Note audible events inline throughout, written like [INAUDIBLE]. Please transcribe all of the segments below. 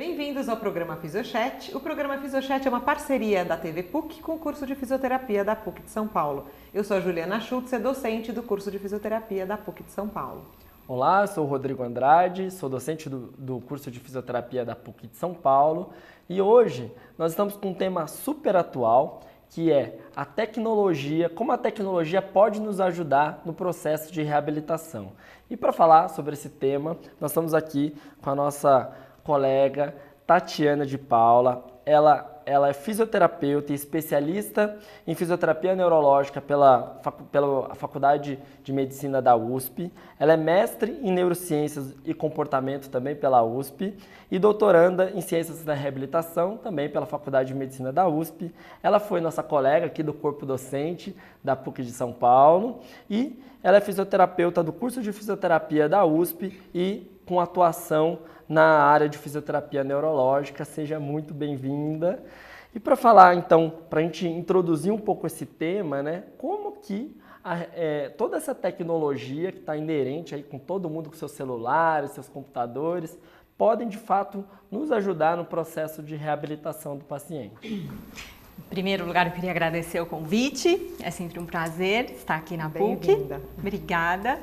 Bem-vindos ao programa Fisiochat. O programa Fisiochat é uma parceria da TV PUC com o curso de fisioterapia da PUC de São Paulo. Eu sou a Juliana Schultz, docente do curso de fisioterapia da PUC de São Paulo. Olá, sou o Rodrigo Andrade, sou docente do, do curso de fisioterapia da PUC de São Paulo e hoje nós estamos com um tema super atual que é a tecnologia, como a tecnologia pode nos ajudar no processo de reabilitação. E para falar sobre esse tema, nós estamos aqui com a nossa colega Tatiana de Paula. Ela, ela é fisioterapeuta e especialista em fisioterapia neurológica pela, pela Faculdade de Medicina da USP. Ela é mestre em neurociências e comportamento também pela USP e doutoranda em ciências da reabilitação também pela Faculdade de Medicina da USP. Ela foi nossa colega aqui do corpo docente da PUC de São Paulo e ela é fisioterapeuta do curso de fisioterapia da USP e com atuação na área de fisioterapia neurológica. Seja muito bem-vinda. E para falar, então, para a gente introduzir um pouco esse tema, né, como que a, é, toda essa tecnologia que está inerente aí com todo mundo, com seus celulares, seus computadores, podem de fato nos ajudar no processo de reabilitação do paciente. Em primeiro lugar, eu queria agradecer o convite. É sempre um prazer estar aqui na PUC. Obrigada.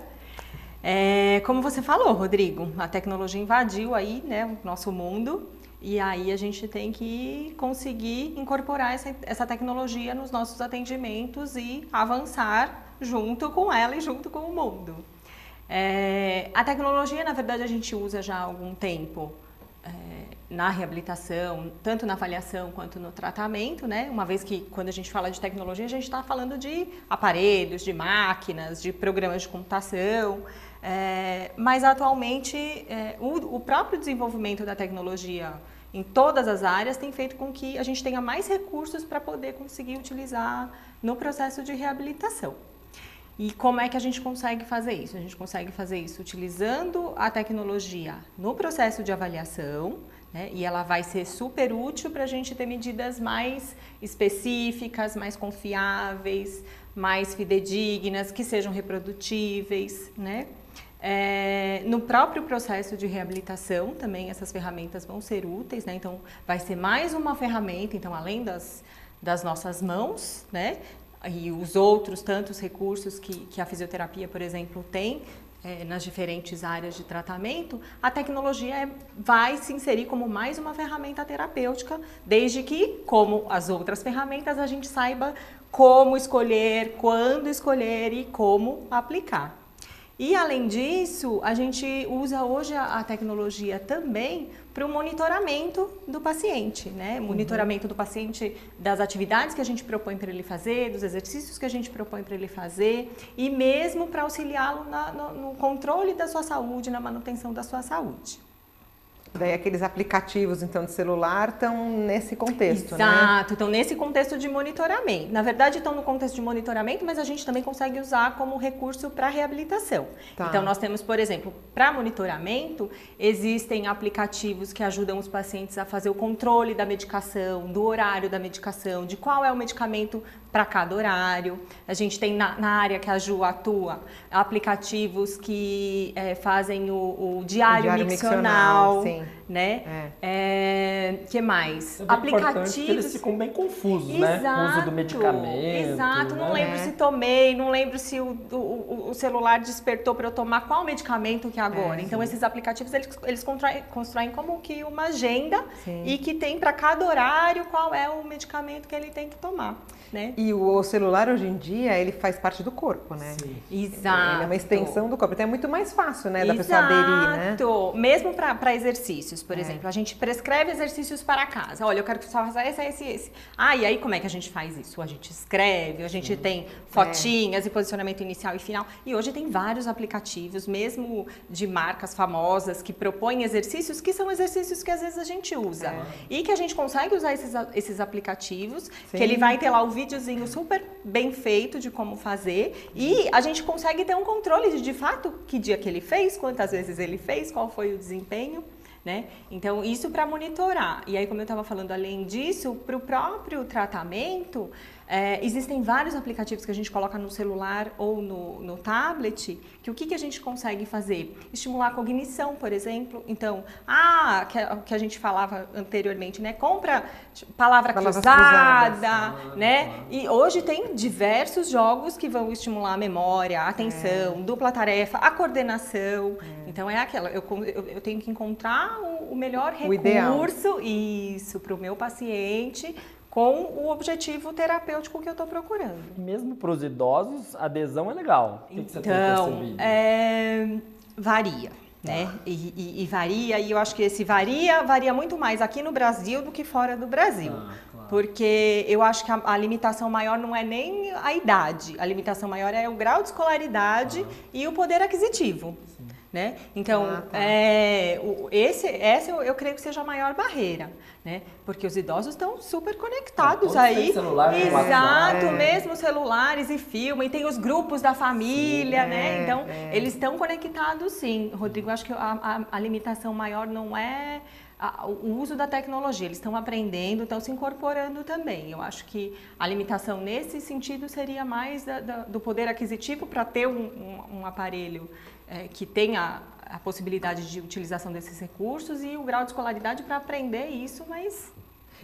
É, como você falou, Rodrigo, a tecnologia invadiu aí né, o nosso mundo e aí a gente tem que conseguir incorporar essa, essa tecnologia nos nossos atendimentos e avançar junto com ela e junto com o mundo. É, a tecnologia, na verdade, a gente usa já há algum tempo é, na reabilitação, tanto na avaliação quanto no tratamento, né? Uma vez que quando a gente fala de tecnologia, a gente está falando de aparelhos, de máquinas, de programas de computação. É, mas atualmente é, o, o, próprio desenvolvimento da tecnologia em todas as áreas tem feito com que a gente tenha mais recursos para poder conseguir utilizar no processo de reabilitação. E como é que a gente consegue fazer isso? A gente consegue fazer isso utilizando a tecnologia no processo de avaliação, né? e ela vai ser super útil para a gente ter medidas mais específicas, mais confiáveis, mais fidedignas, que sejam reprodutíveis, né? É, no próprio processo de reabilitação também essas ferramentas vão ser úteis, né? Então vai ser mais uma ferramenta, então além das, das nossas mãos, né? E os outros tantos recursos que, que a fisioterapia, por exemplo, tem é, nas diferentes áreas de tratamento, a tecnologia é, vai se inserir como mais uma ferramenta terapêutica, desde que, como as outras ferramentas, a gente saiba como escolher, quando escolher e como aplicar. E além disso, a gente usa hoje a, tecnologia também para o monitoramento do paciente, né? Uhum. Monitoramento do paciente das atividades que a gente propõe para ele fazer, dos exercícios que a gente propõe para ele fazer e mesmo para auxiliá-lo no, no controle da sua saúde, na manutenção da sua saúde. Daí aqueles aplicativos então de celular estão nesse contexto, Exato, né? Exato, estão nesse contexto de monitoramento. Na verdade, estão no contexto de monitoramento, mas a gente também consegue usar como recurso para reabilitação. Tá. Então, nós temos, por exemplo, para monitoramento, existem aplicativos que ajudam os pacientes a fazer o controle da medicação, do horário da medicação, de qual é o medicamento para cada horário. A gente tem na, na, área que a Ju atua aplicativos que é, fazem o, o diário, o diário miccional, miccional né? É. é. que mais? É Aplicativos. Que eles ficam bem confusos, exato, né? O uso do medicamento. Exato, não né? lembro se tomei, não lembro se o, o, o celular despertou para eu tomar qual medicamento que é agora. É, então, esses aplicativos eles, eles constroem, constroem como que uma agenda sim. e que tem para cada horário qual é o medicamento que ele tem que tomar. Né? E o celular hoje em dia ele faz parte do corpo, né? Sim. Exato. Ele é uma extensão do corpo. Então é muito mais fácil, né, da Exato. pessoa aderir, né? Mesmo para exercícios exercícios, por é. exemplo. A gente prescreve exercícios para casa. Olha, eu quero que você faça esse, esse, esse. Ah, e aí como é que a gente faz isso? A gente escreve, a gente Sim. tem fotinhas é. e posicionamento inicial e final. E hoje tem vários aplicativos, mesmo de marcas famosas, que propõem exercícios que são exercícios que às vezes a gente usa. É. E que a gente consegue usar esses, esses aplicativos, Sim. que ele vai ter lá o videozinho super bem feito de como fazer. E a gente consegue ter um controle de, de fato, que dia que ele fez, quantas vezes ele fez, qual foi o desempenho. Né? Então, isso para monitorar. E aí, como eu estava falando, além disso, para o próprio tratamento, É, existem vários aplicativos que a gente coloca no celular ou no, no tablet, que o que, que a gente consegue fazer? Estimular a cognição, por exemplo. Então, ah, que, que a gente falava anteriormente, né? Compra palavra Palavras cruzada, cruzadas. né? E hoje tem diversos jogos que vão estimular a memória, a atenção, é. dupla tarefa, a coordenação. É. Então é aquela, eu, eu, eu, tenho que encontrar o, o melhor recurso, o isso, para o meu paciente com o objetivo terapêutico que eu estou procurando. Mesmo para os idosos, a adesão é legal. O que, então, que você tem então, percebido? É, varia. Né? Ah. E, e, e, varia, e eu acho que esse varia, varia muito mais aqui no Brasil do que fora do Brasil. Ah, claro. Porque eu acho que a, a, limitação maior não é nem a idade, a limitação maior é o grau de escolaridade ah. e o poder aquisitivo. Né? Então, ah, tá. é, o, esse, essa eu, eu, creio que seja a maior barreira, né? Porque os idosos estão super conectados é, aí. Celular, Exato, é. mesmo celulares e filme, e tem os grupos da família, sim, né? É, então, é. eles estão conectados sim. Rodrigo, acho que a, a, a limitação maior não é o uso da tecnologia, eles estão aprendendo, estão se incorporando também. Eu acho que a limitação nesse sentido seria mais da, da, do poder aquisitivo para ter um, um, um aparelho é, que tenha a possibilidade de utilização desses recursos e o grau de escolaridade para aprender isso, mas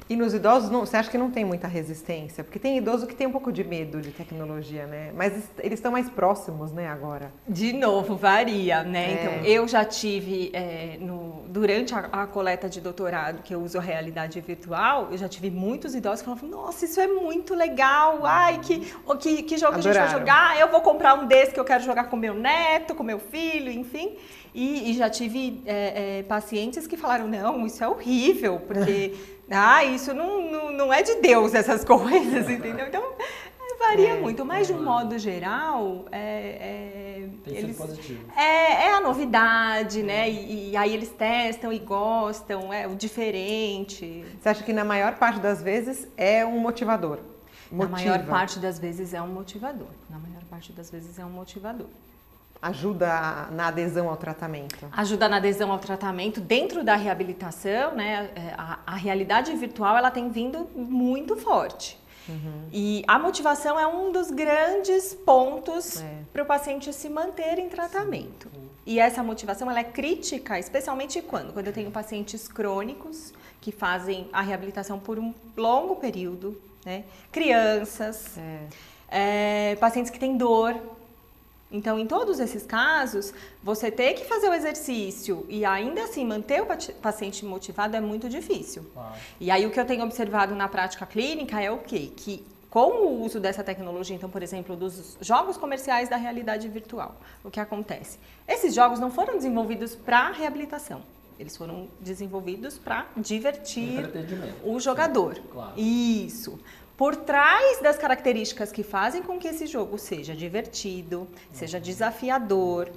e nos idosos, não, você acha que não tem muita resistência? Porque tem idoso que tem um pouco de medo de tecnologia, né? Mas eles estão mais próximos, né, agora? De novo, varia, né? É. Então, eu já tive, é, no, durante a, a, coleta de doutorado, que eu uso a realidade virtual, eu já tive muitos idosos que falavam, nossa, isso é muito legal, ai, que, que, que jogo Adoraram. a gente vai jogar? Eu vou comprar um desse que eu quero jogar com meu neto, com meu filho, enfim. E, e já tive é, é, pacientes que falaram, não, isso é horrível, porque ah, isso não, não, não, é de Deus essas [LAUGHS] coisas, entendeu? Então varia é, muito, mas de um modo geral é, é Tem eles, positivo. É, é a novidade, né? E, e, aí eles testam e gostam, é o diferente. Você acha que na maior parte das vezes é um motivador? Motiva. Na maior parte das vezes é um motivador. Na maior parte das vezes é um motivador ajuda na adesão ao tratamento? Ajuda na adesão ao tratamento dentro da reabilitação, né? É, a, a realidade virtual ela tem vindo muito forte. Uhum. E a motivação é um dos grandes pontos é. para o paciente se manter em tratamento. Sim. E essa motivação ela é crítica, especialmente quando? Quando eu tenho pacientes crônicos que fazem a reabilitação por um longo período, né? crianças, é. É, pacientes que têm dor, então, em todos esses casos, você ter que fazer o exercício e ainda assim manter o paciente motivado é muito difícil. E aí o que eu tenho observado na prática clínica é o quê? Que com o uso dessa tecnologia, então, por exemplo, dos jogos comerciais da realidade virtual, o que acontece? Esses jogos não foram desenvolvidos para reabilitação. Eles foram desenvolvidos para divertir o jogador. Claro. Isso por trás das características que fazem com que esse jogo seja divertido, seja desafiador,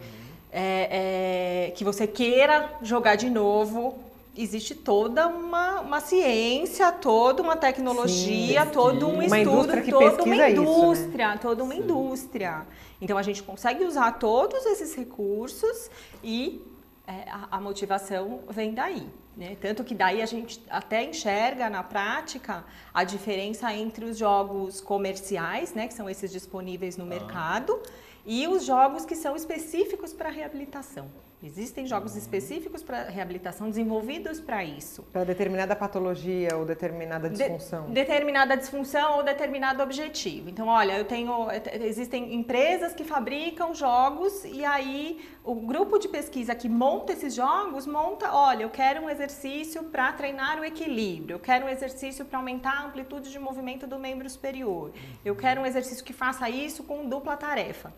é, é, que você queira jogar de novo, existe toda uma, uma ciência, toda uma tecnologia, Sim, todo um uma estudo, toda uma indústria, isso, né? toda uma Sim. indústria. Então a gente consegue usar todos esses recursos e é, a, a motivação vem daí. Né? Tanto que daí a gente até enxerga na prática a diferença entre os jogos comerciais, né, que são esses disponíveis no ah. mercado, e os jogos que são específicos para reabilitação. Existem jogos uhum. específicos para reabilitação desenvolvidos para isso. Para determinada patologia ou determinada disfunção. De, determinada disfunção ou determinado objetivo. Então, olha, eu tenho existem empresas que fabricam jogos e aí o grupo de pesquisa que monta esses jogos monta, olha, eu quero um exercício para treinar o equilíbrio, eu quero um exercício para aumentar a amplitude de movimento do membro superior, eu quero um exercício que faça isso com dupla tarefa.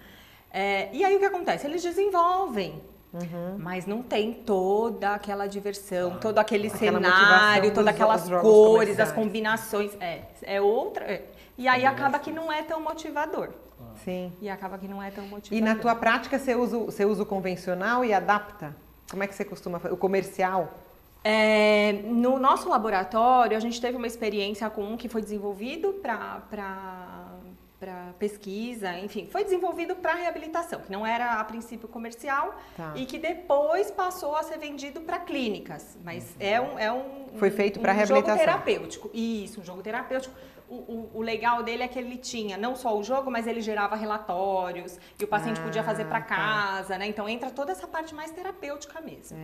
É, e aí o que acontece? Eles desenvolvem Uhum. Mas não tem toda aquela diversão, ah, todo aquele cenário, todas aquelas cores, as combinações. É, é outra. É. E aí acaba que não é tão motivador. Sim. E acaba que não é tão motivador. E na tua prática você usa, você usa o convencional e adapta? Como é que você costuma fazer? O comercial? É, no nosso laboratório, a gente teve uma experiência com um que foi desenvolvido para para pesquisa, enfim, foi desenvolvido para reabilitação, que não era a princípio comercial Tá. e que depois passou a ser vendido para clínicas, mas é um é um Foi feito um, pra um reabilitação. jogo terapêutico. Isso, um jogo terapêutico. O, o- o legal dele é que ele tinha não só o jogo, mas ele gerava relatórios e o paciente Ah, podia fazer para tá. casa, né? Então entra toda essa parte mais terapêutica mesmo.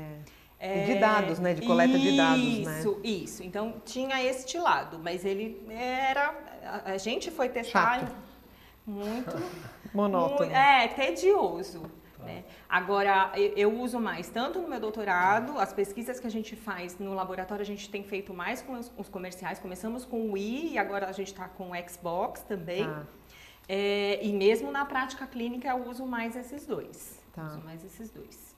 É. E de dados, né? De coleta de dados, né? Isso, isso. Então tinha este lado, mas ele era. A, a gente foi testar Chato. Muito. [LAUGHS] Monótono. mu- é, tedioso. Né? Agora, eu, eu uso mais tanto no meu doutorado, as pesquisas que a gente faz no laboratório, a gente tem feito mais com os, os comerciais. Começamos com o Wii e agora a gente está com o Xbox também. Tá. É, e mesmo na prática clínica, eu uso mais esses dois. Tá. Uso mais esses dois.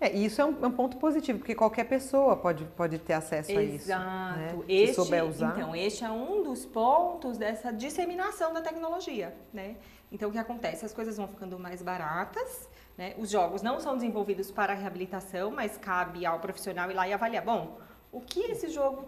É, e isso é um, é um ponto positivo, porque qualquer pessoa pode, pode ter acesso a isso. Exato. né? Se Este, souber usar. Então, este é um dos pontos dessa disseminação da tecnologia, né? Então, o que acontece? As coisas vão ficando mais baratas, né? Os jogos não são desenvolvidos para reabilitação, mas cabe ao profissional ir lá e avaliar. Bom, o que esse jogo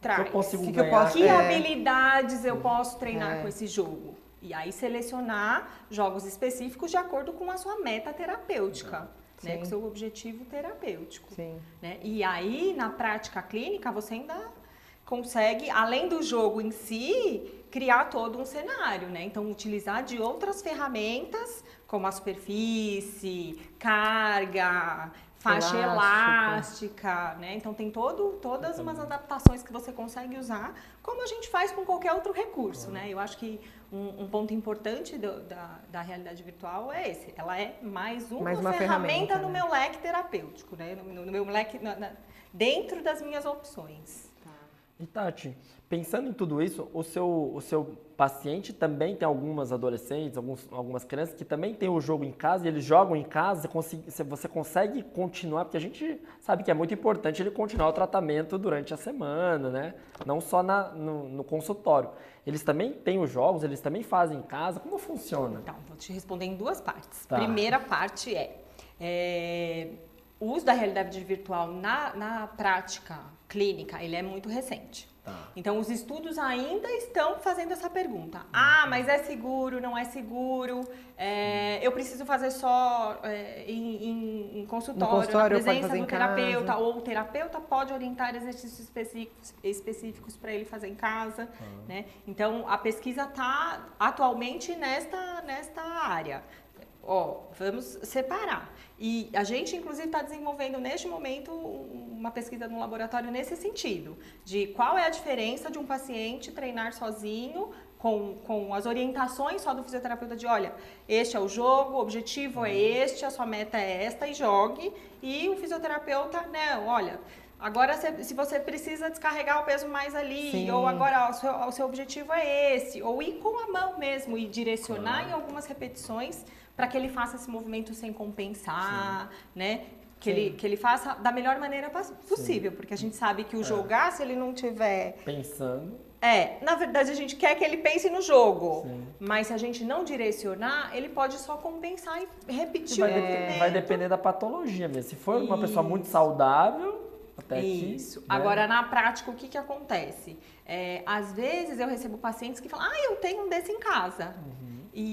traz? Eu consigo Que que eu posso- Que É. habilidades eu posso treinar É. com esse jogo? E aí selecionar jogos específicos de acordo com a sua meta terapêutica, né? Sim. Com o seu objetivo terapêutico. Sim. né? E aí, na prática clínica, você ainda consegue, além do jogo em si, criar todo um cenário, né? Então, utilizar de outras ferramentas, como a superfície, carga, faixa Elástico. elástica, né? Então, tem todo, todas umas adaptações que você consegue usar, como a gente faz com qualquer outro recurso, né? Eu acho que um, um ponto importante do- da, da realidade virtual é esse. Ela é mais uma, Mais uma ferramenta, ferramenta, no né? meu leque terapêutico, né? No, no meu leque, na- na- dentro das minhas opções. E Tati, pensando em tudo isso, o seu, o seu paciente também tem algumas adolescentes, alguns, algumas crianças que também têm o jogo em casa e eles jogam em casa, você consegue, você- você consegue continuar, porque a gente sabe que é muito importante ele continuar o tratamento durante a semana, né? Não só na, no, no consultório. Eles também têm os jogos, eles também fazem em casa, como funciona? Então, vou te responder em duas partes. Tá. Primeira parte é, é, o uso da realidade virtual na, na prática clínica, ele é muito recente. Tá. Então, os estudos ainda estão fazendo essa pergunta. Ah, mas é seguro, não é seguro? É, eu preciso fazer só é, em, em- consultório, consultório, na presença do terapeuta, casa. ou o terapeuta pode orientar exercícios específicos, específicos para ele fazer em casa, né? Então, a pesquisa está atualmente nesta, nesta área. Ó, vamos separar. E a gente, inclusive, está desenvolvendo neste momento uma pesquisa no laboratório nesse sentido, de qual é a diferença de um paciente treinar sozinho, com, com as orientações só do fisioterapeuta de, olha, este é o jogo, o objetivo é este, a sua meta é esta, e jogue. E o fisioterapeuta, né, olha, agora se, se você precisa descarregar o peso mais ali, Sim. ou agora o seu, o seu objetivo é esse, ou ir com a mão mesmo e direcionar em algumas repetições para que ele faça esse movimento sem compensar, né? Que ele, que ele faça da melhor maneira possível, porque a gente sabe que o jogar, se ele não tiver. Pensando, É, na verdade a gente quer que ele pense no jogo, Sim. mas se a gente não direcionar, ele pode só compensar e repetir vai, dep- movimento. vai depender da patologia mesmo. Se for uma pessoa muito Isso. saudável, até aqui... Isso. né? Agora, na prática, o que, que acontece? É, às vezes eu recebo pacientes que falam, ah, eu tenho um desse em casa Uhum. e,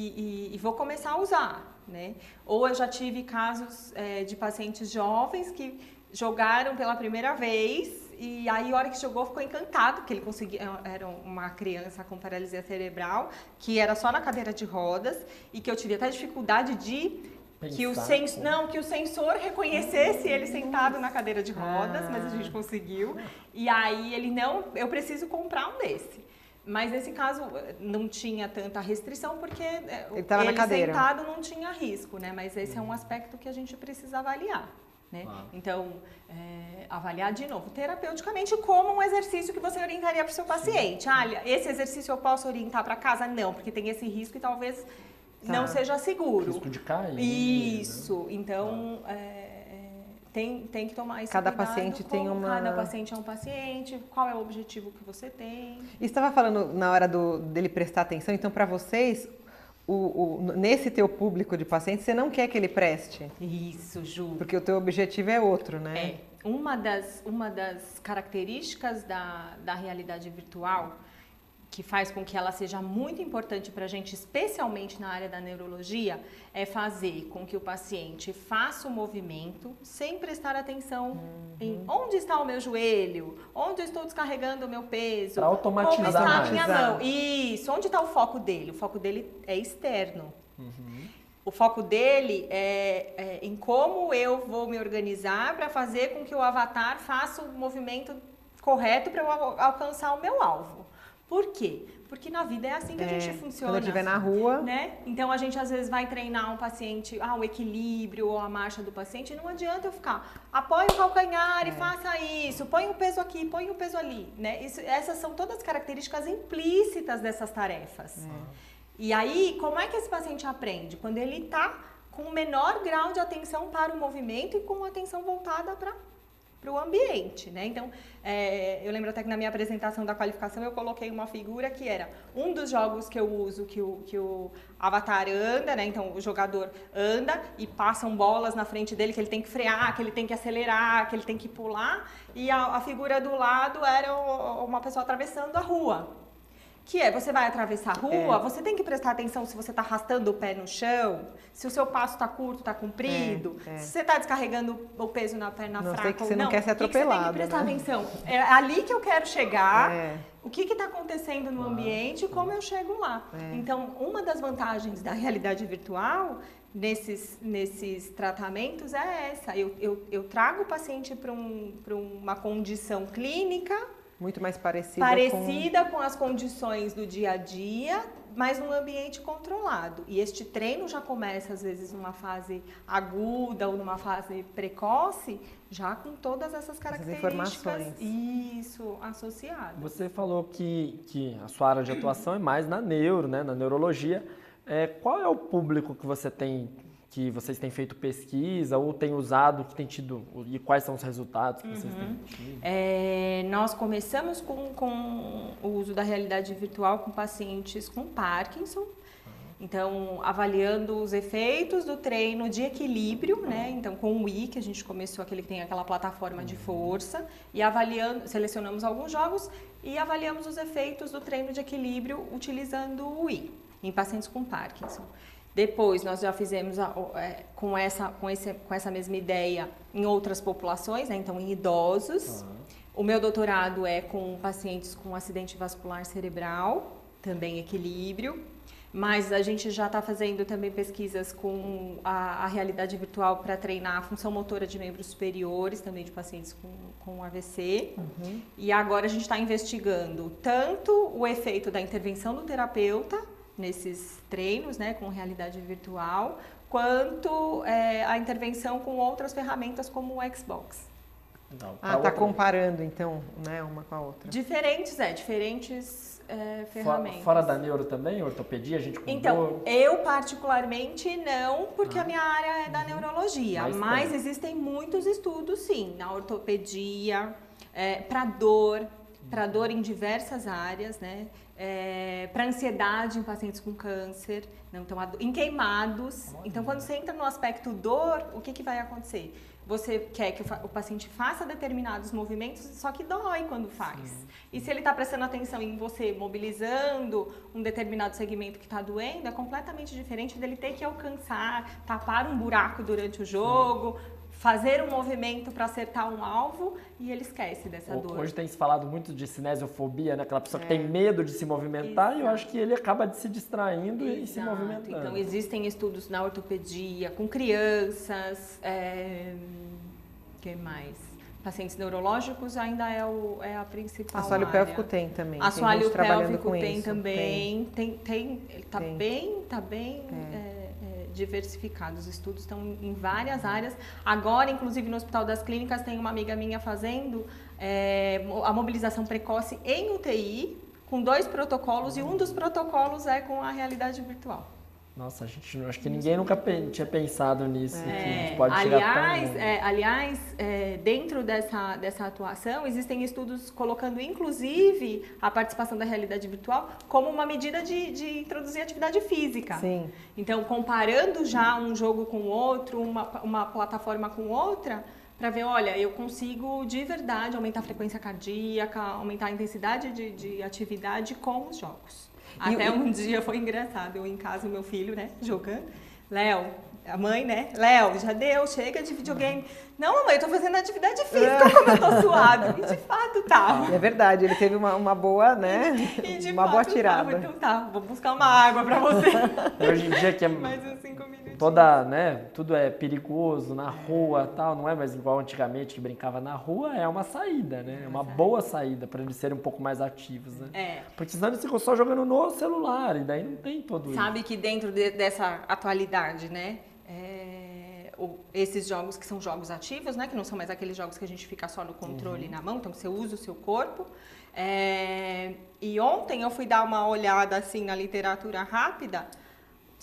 e- e vou começar a usar, né? Ou eu já tive casos é, de pacientes jovens que jogaram pela primeira vez e aí, a hora que jogou, ficou encantado, que ele conseguia. Era uma criança com paralisia cerebral, que era só na cadeira de rodas, e que eu tive até dificuldade de que o, Pensar sens... não, que o sensor reconhecesse ele sentado na cadeira de rodas, mas a Ah. gente conseguiu. E aí ele não, eu preciso comprar um desse. Mas nesse caso não tinha tanta restrição porque eh, Ele tava na cadeira. sentado não tinha risco, né? Mas esse é um aspecto que a gente precisa avaliar. Né? Ah. Então, eh, avaliar de novo, terapeuticamente, como um exercício que você orientaria para o seu paciente. Ah, esse exercício eu posso orientar para casa? Não, porque tem esse risco e talvez Tá. não seja seguro. Risco de cair. né? Isso. Então, é, é, tem, tem que tomar esse Cada paciente tem uma- Cada paciente é um paciente, qual é o objetivo que você tem. E estava falando na hora do, dele prestar atenção, então para vocês, o, o- nesse teu público de pacientes, você não quer que ele preste, Isso, Ju. porque o teu objetivo é outro, né? É. Uma das, uma das características da, da realidade virtual que faz com que ela seja muito importante para a gente, especialmente na área da neurologia, é fazer com que o paciente faça o movimento sem prestar atenção uhum. em onde está o meu joelho, onde eu estou descarregando o meu peso, pra automatizar como está mais. a minha mão. Isso, onde está o foco dele? O foco dele é externo. Uhum. O foco dele é, é, em como eu vou me organizar para fazer com que o avatar faça o movimento correto para eu alcançar o meu alvo. Por quê? Porque na vida é assim que é, a gente funciona. Quando estiver na rua. Né? Então a gente às vezes vai treinar um paciente, ah, o equilíbrio ou a marcha do paciente, não adianta eu ficar, apoie o calcanhar é. e faça isso, põe o peso aqui, põe o peso ali. Né? Isso, essas são todas características implícitas dessas tarefas. É. E aí, como é que esse paciente aprende? Quando ele está com o menor grau de atenção para o movimento e com atenção voltada para para o ambiente, né? Então, é, eu lembro até que na minha apresentação da qualificação eu coloquei uma figura que era um dos jogos que eu uso que o, que o avatar anda, né? Então, o jogador anda e passam bolas na frente dele que ele tem que frear, que ele tem que acelerar, que ele tem que pular. E a, a figura do lado era uma pessoa atravessando a rua, que é, você vai atravessar a rua, é. você tem que prestar atenção se você está arrastando o pé no chão, se o seu passo está curto, está comprido, é, é. se você está descarregando o peso na perna não, fraca que você não, não quer ser atropelado. Que você tem que prestar né? atenção. É ali que eu quero chegar, é. o que está acontecendo no ambiente e como eu chego lá. É. Então, uma das vantagens da realidade virtual nesses, nesses tratamentos é essa. Eu, eu, eu trago o paciente para um, uma condição clínica muito mais parecida, parecida com... com as condições do dia a dia, mas num ambiente controlado. E este treino já começa, às vezes, numa fase aguda ou numa fase precoce, já com todas essas características isso associadas. Você falou que, que a sua área de atuação é mais na neuro, né, na neurologia. É, qual é o público que você tem que vocês têm feito pesquisa ou têm usado, que tem tido, e quais são os resultados que uhum. vocês têm uhum. tido? É, nós começamos com, com o uso da realidade virtual com pacientes com Parkinson, então, avaliando os efeitos do treino de equilíbrio, né? Então, com o Wii, que a gente começou aquele que tem aquela plataforma de força, e avaliando, selecionamos alguns jogos e avaliamos os efeitos do treino de equilíbrio utilizando o Wii em pacientes com Parkinson. Depois, nós já fizemos a, é, com, essa, com, esse, com essa mesma ideia em outras populações, né? então em idosos. Uhum. O meu doutorado é com pacientes com acidente vascular cerebral, também equilíbrio. Mas a gente já está fazendo também pesquisas com a, a realidade virtual para treinar a função motora de membros superiores, também de pacientes com, com AVC. Uhum. E agora a gente está investigando tanto o efeito da intervenção do terapeuta nesses treinos, né, com realidade virtual, quanto é, a intervenção com outras ferramentas como o Xbox. Não, ah, tá comparando então, né, uma com a outra. Diferentes, é, diferentes é, ferramentas. Fora, da neuro também, ortopedia, a gente com Então, eu particularmente não, porque ah. a minha área é da uhum. neurologia, mas, mas existem muitos estudos sim, na ortopedia, é, para dor, para dor em diversas áreas, né? É, para ansiedade em pacientes com câncer, não, então, em queimados. Então, quando você entra no aspecto dor, o que, que vai acontecer? Você quer que o paciente faça determinados movimentos, só que dói quando faz. Sim. E se ele está prestando atenção em você mobilizando um determinado segmento que está doendo, é completamente diferente dele ter que alcançar, tapar um buraco durante o jogo, fazer um movimento para acertar um alvo e ele esquece dessa dor. Hoje tem se falado muito de cinesiofobia, né? Aquela pessoa é. que tem medo de se movimentar Exato. e eu acho que ele acaba de se distraindo Exato. e se movimentando. Então existem estudos na ortopedia com crianças, é... que mais? Pacientes neurológicos ainda é, o, é a principal. Assoalho área. pélvico tem também. Assoalho pélvico tem isso. também. Tem, tem, tem, tá tem. bem, tá bem. É. É diversificado. Os estudos estão em várias áreas. Agora, inclusive, no Hospital das Clínicas, tem uma amiga minha fazendo é, a mobilização precoce em UTI, com dois protocolos, e um dos protocolos é com a realidade virtual. Nossa, a gente, acho que ninguém nunca tinha pensado nisso. É, pode aliás, é, aliás é, dentro dessa, dessa atuação, existem estudos colocando, inclusive, a participação da realidade virtual como uma medida de, de introduzir atividade física. Sim. Então, comparando já um jogo com outro, uma, uma plataforma com outra, para ver, olha, eu consigo de verdade aumentar a frequência cardíaca, aumentar a intensidade de, de atividade com os jogos. E Até um dia foi engraçado, eu em casa, o meu filho, né, jogando. Léo, a mãe, né? Léo, já deu, chega de videogame. Não, mamãe, eu tô fazendo atividade física, como eu tô [LAUGHS] suado. E de fato tava. É verdade, ele teve uma, uma boa, né? E de [LAUGHS] uma fato, boa tirada. Tava. Então tá, vou buscar uma água pra você. Hoje em dia que é [LAUGHS] Mais uns cinco minutos. Toda, né, tudo é perigoso na rua tal, não é mais igual antigamente que brincava na rua, é uma saída, né? É uma boa saída para eles serem um pouco mais ativos, né? É. Porque senão eles ficam só jogando no celular e daí não tem todo isso. Sabe que dentro de- dessa atualidade, né? é, o- esses jogos que são jogos ativos, né? Que não são mais aqueles jogos que a gente fica só no controle na mão, então você usa o seu corpo. É, e ontem eu fui dar uma olhada assim na literatura rápida.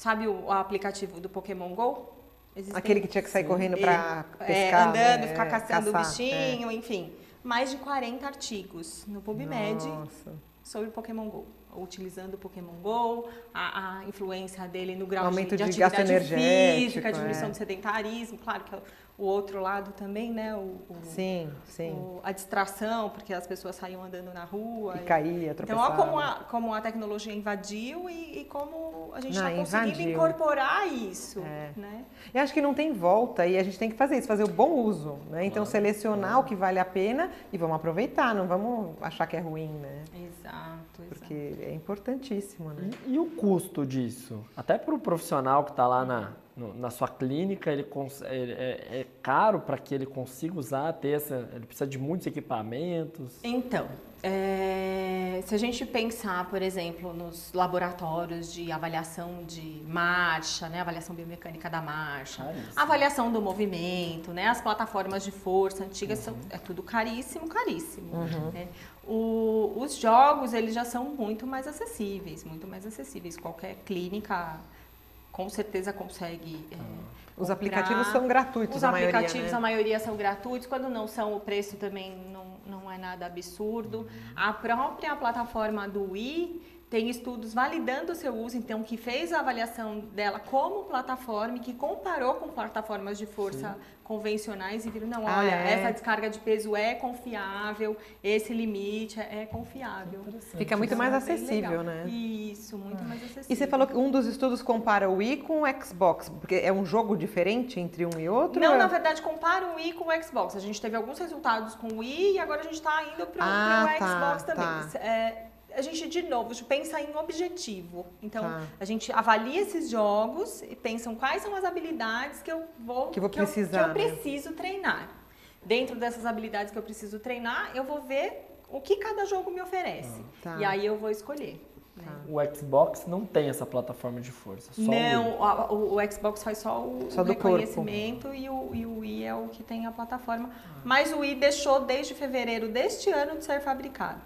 Sabe o, o aplicativo do Pokémon Go? Existem- Aquele que tinha que sair correndo pra É, pescar. andando, né? ficar caçando o Caçar, bichinho, enfim. Mais de 40 artigos no PubMed Nossa. sobre Pokémon GO. Utilizando o Pokémon GO, a, a influência dele no grau Aumento de, de de atividade física, diminuição é. do sedentarismo, claro que é o outro lado também, né? O, o- Sim, sim. o- a distração, porque as pessoas saíam andando na rua. E caía, Então, tropeçava. olha como a, como a tecnologia invadiu e, e como a gente está conseguindo invadiu. incorporar isso, É. né? Eu acho que não tem volta e a gente tem que fazer isso, fazer o bom uso, né? Então selecionar o que vale a pena e vamos aproveitar, não vamos achar que é ruim, né? Exato, exato. Porque é importantíssimo, né? E, e o custo disso? Até para o profissional que está lá na, no- na sua clínica, ele, é, é caro para que ele consiga usar, ter essa, ele precisa de muitos equipamentos. Então, é, se a gente pensar, por exemplo, nos laboratórios de avaliação de marcha, né, avaliação biomecânica da marcha, avaliação do movimento, né, as plataformas de força antigas são, é tudo caríssimo, caríssimo. né. O- os jogos eles já são muito mais acessíveis, muito mais acessíveis. Qualquer clínica com certeza consegue. é, Os comprar. aplicativos são gratuitos, Os a maioria, aplicativos, né? a maioria são gratuitos. Quando não são, o preço também não, não é nada absurdo. A própria plataforma do Wii tem estudos validando o seu uso, então, que fez a avaliação dela como plataforma e que comparou com plataformas de força convencionais e viram, não, Ah, olha, é? essa descarga de peso é confiável, esse limite é, é confiável. Fica muito mais é bem acessível, né? Isso, muito mais acessível. E você falou que um dos estudos compara o Wii com o Xbox, porque é um jogo diferente entre um e outro? Não, É- na verdade, compara o Wii com o Xbox. A gente teve alguns resultados com o Wii e agora a gente está indo para o Ah, tá, Xbox também. tá. É, a gente, de novo, pensa em objetivo. Então, Tá. a gente avalia esses jogos e pensam quais são as habilidades que eu vou, Que eu vou que eu, precisar, né? preciso treinar. Dentro dessas habilidades que eu preciso treinar, eu vou ver o que cada jogo me oferece. Tá. E aí eu vou escolher. Né? O Xbox não tem essa plataforma de força, o. Não, a- o, o Xbox faz só o, Só o reconhecimento e o, e o Wii é o que tem a plataforma. Mas o Wii deixou desde fevereiro deste ano de ser fabricado.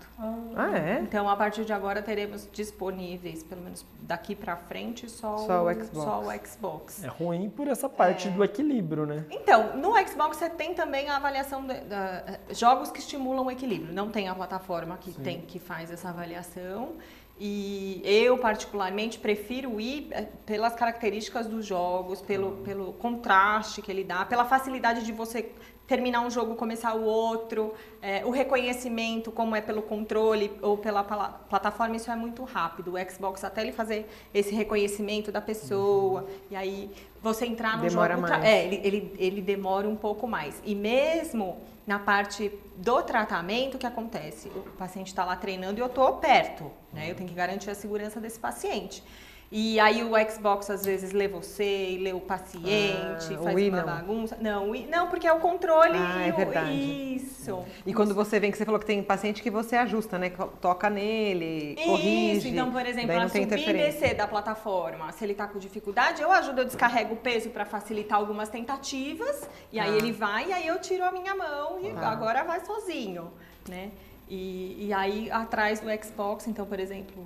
Ah, é? Então, a partir de agora, teremos disponíveis, pelo menos daqui pra frente, só, Só o Xbox. só o Xbox. É ruim por essa parte do equilíbrio, né? Então, no Xbox você tem também a avaliação de, da- jogos que estimulam o equilíbrio. Não tem a plataforma que tem que faz essa avaliação. E eu particularmente prefiro Wii eh, pelas características dos jogos, pelo, pelo contraste que ele dá, pela facilidade de você terminar um jogo, começar o outro, eh, o reconhecimento, como é pelo controle ou pela plataforma, isso é muito rápido. O Xbox até ele fazer esse reconhecimento da pessoa e aí você entrar no Demora jogo, mais. é, ele, ele, ele demora um pouco mais. E mesmo na parte do tratamento, o que acontece? O paciente está lá treinando e eu estou perto, né? Eu tenho que garantir a segurança desse paciente. E aí o Xbox às vezes lê você e lê o paciente, Ah, faz Wii uma não. bagunça. Não, Wii- não, porque é o controle Ah, e é o- verdade. Isso. E quando você vem, que você falou que tem paciente que você ajusta, né? Toca nele, corrige. Isso, então, por exemplo, a subir e descer da plataforma, se ele está com dificuldade, eu ajudo, eu descarrego o peso para facilitar algumas tentativas, e aí Tá. ele vai, e aí eu tiro a minha mão e Tá. agora vai sozinho, né? E, e aí, atrás do Xbox, então, por exemplo,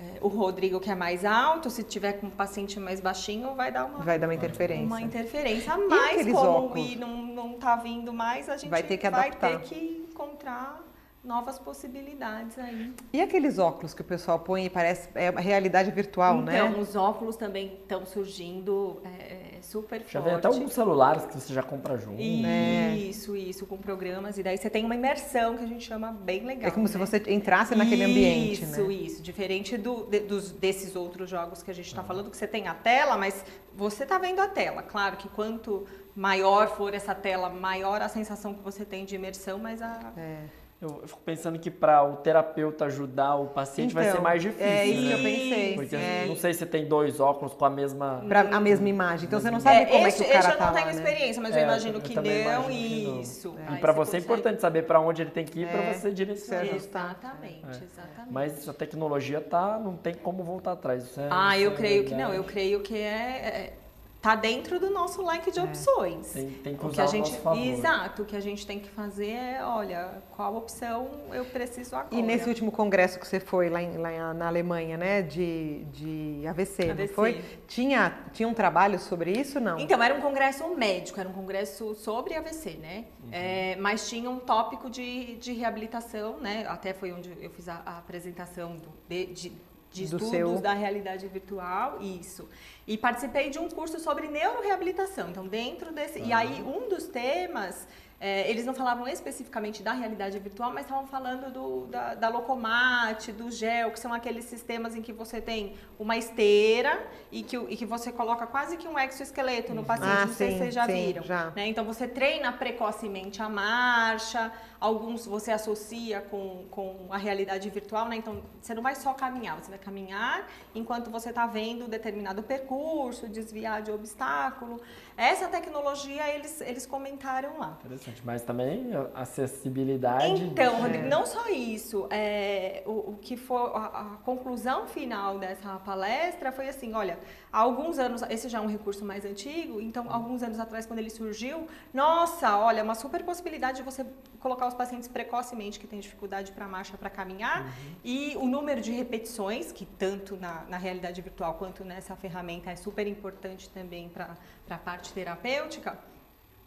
eh, o Rodrigo, que é mais alto, se tiver com um paciente mais baixinho, vai dar uma, Vai dar uma interferência. uma interferência. Mas, como óculos? o Wii não, não tá vindo mais, a gente Vai ter que vai adaptar. ter que encontrar novas possibilidades aí. E aqueles óculos que o pessoal põe e parece é uma realidade virtual, então, né? Então, os óculos também estão surgindo é, é super Já forte. vem até alguns celulares que você já compra junto. né? Isso, isso, com programas. E daí você tem uma imersão que a gente chama bem legal. É como né? se você entrasse naquele ambiente, Isso, né? isso. Diferente do, de- dos, desses outros jogos que a gente está falando, que você tem a tela, mas você está vendo a tela. Claro que quanto maior for essa tela, maior a sensação que você tem de imersão, mas a... É. Eu eu fico pensando que para o terapeuta ajudar o paciente vai ser Então, mais difícil. É isso né? que eu pensei. Porque é. não sei se tem dois óculos com a mesma. Pra a mesma imagem. Então você não sabe É, como esse, é que o cara esse eu tá não lá, tenho né? experiência, mas É, eu imagino eu que não. imagino que não. Isso. E para você você é consegue- importante saber para onde ele tem que ir para É, você direcionar. Exatamente, exatamente. Mas a tecnologia tá, não tem como voltar atrás. Isso é, Ah, isso eu é creio que não. Eu creio que é, é tá dentro do nosso leque de opções. Tem, tem que O usar que a gente, favor. exato, o que a gente tem que fazer é, olha, qual opção eu preciso agora. E nesse último congresso que você foi lá, em- lá na Alemanha, né, de, de AVC, não AVC. foi? Tinha, tinha um trabalho sobre isso, não? Então, era um congresso médico, era um congresso sobre AVC, né? Uhum. É, mas tinha um tópico de, de reabilitação, né? Até foi onde eu fiz a, a apresentação do- de, de, de Do estudos seu- da realidade virtual, isso. E participei de um curso sobre neuroreabilitação. Então, dentro desse. E aí, um dos temas. é, eles não falavam especificamente da realidade virtual, mas estavam falando do, da, da Locomate, do GEL, que são aqueles sistemas em que você tem uma esteira e que, e que você coloca quase que um exoesqueleto no paciente. Ah, não sei se sim, vocês já sim, viram. já. né? Então você treina precocemente a marcha, alguns você associa com, com a realidade virtual, né? Então você não vai só caminhar, você vai caminhar enquanto você está vendo determinado percurso, desviar de obstáculo. Essa tecnologia eles, eles comentaram lá. Interessante. Mas também a acessibilidade. Então, É. Rodrigo, não só isso, é, o, o que foi a, a conclusão final dessa palestra foi assim, olha, há alguns anos, esse já é um recurso mais antigo, então alguns anos atrás quando ele surgiu, nossa, olha, uma super possibilidade de você colocar os pacientes precocemente que têm dificuldade para marcha, para caminhar, e o número de repetições, que tanto na, na realidade virtual quanto nessa ferramenta é super importante também para a parte terapêutica,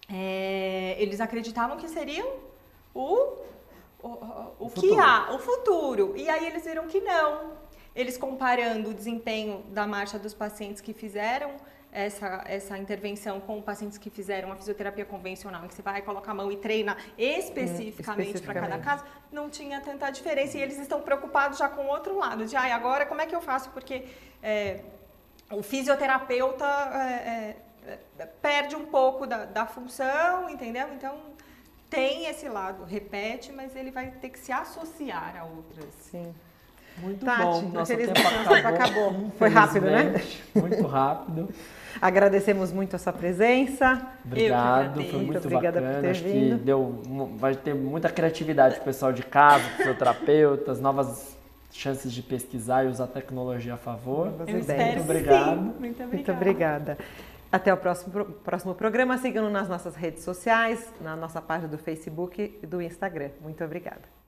é, eles acreditavam que seriam o, o, o, o que futuro. há, o futuro. E aí eles viram que não. Eles comparando o desempenho da marcha dos pacientes que fizeram essa, essa intervenção com pacientes que fizeram a fisioterapia convencional, em que você vai colocar a mão e treina especificamente para cada especificamente. caso, não tinha tanta diferença. E eles estão preocupados já com o outro lado, de ai, agora como é que eu faço? Porque é, o fisioterapeuta é, é, perde um pouco da, da função, entendeu? Então tem esse lado, repete, mas ele vai ter que se associar a outras. Sim. Muito Tati, bom. Nosso infeliz- tempo acabou. acabou. Foi rápido, né? Muito rápido. Agradecemos muito a sua presença. Obrigado, foi muito Muito obrigada por bacana. ter Acho vindo. que deu, vai ter muita criatividade pro pessoal de casa, pros fisioterapeutas, novas chances de pesquisar e usar tecnologia a favor. Eu espero Muito obrigado. sim. Muito obrigada. Muito obrigada. Até o próximo, próximo programa. Sigam-nos nas nossas redes sociais, na nossa página do Facebook e do Instagram. Muito obrigada.